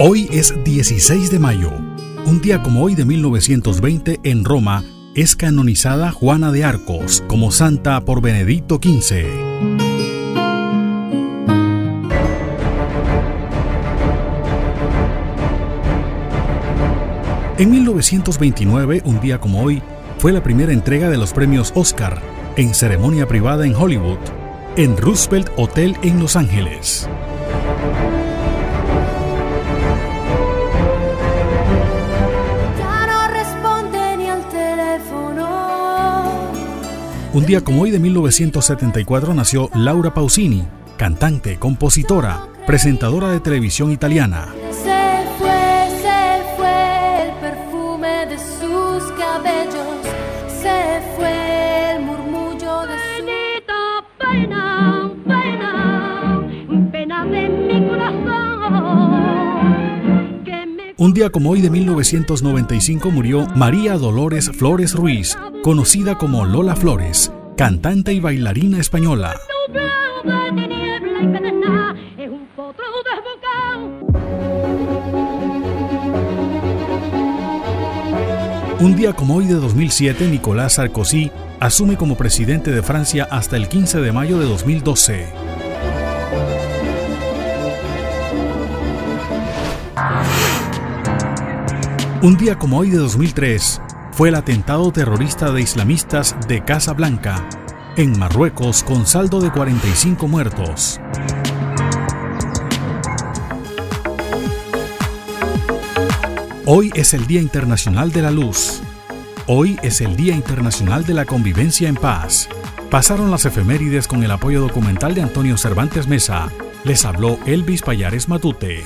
Hoy es 16 de mayo. Un día como hoy de 1920 en Roma es canonizada Juana de Arcos como santa por Benedicto XV. En 1929, un día como hoy, fue la primera entrega de los premios Oscar en ceremonia privada en Hollywood, en Roosevelt Hotel en Los Ángeles. Un día como hoy de 1974 nació Laura Pausini, cantante, compositora, presentadora de televisión italiana. Un día como hoy de 1995 murió María Dolores Flores Ruiz, conocida como Lola Flores, cantante y bailarina española. Un día como hoy de 2007, Nicolás Sarkozy asume como presidente de Francia hasta el 15 de mayo de 2012. Un día como hoy de 2003 fue el atentado terrorista de islamistas de Casa Blanca en Marruecos con saldo de 45 muertos. Hoy es el Día Internacional de la Luz. Hoy es el Día Internacional de la Convivencia en Paz. Pasaron las efemérides con el apoyo documental de Antonio Cervantes Mesa. Les habló Elvis Payares Matute.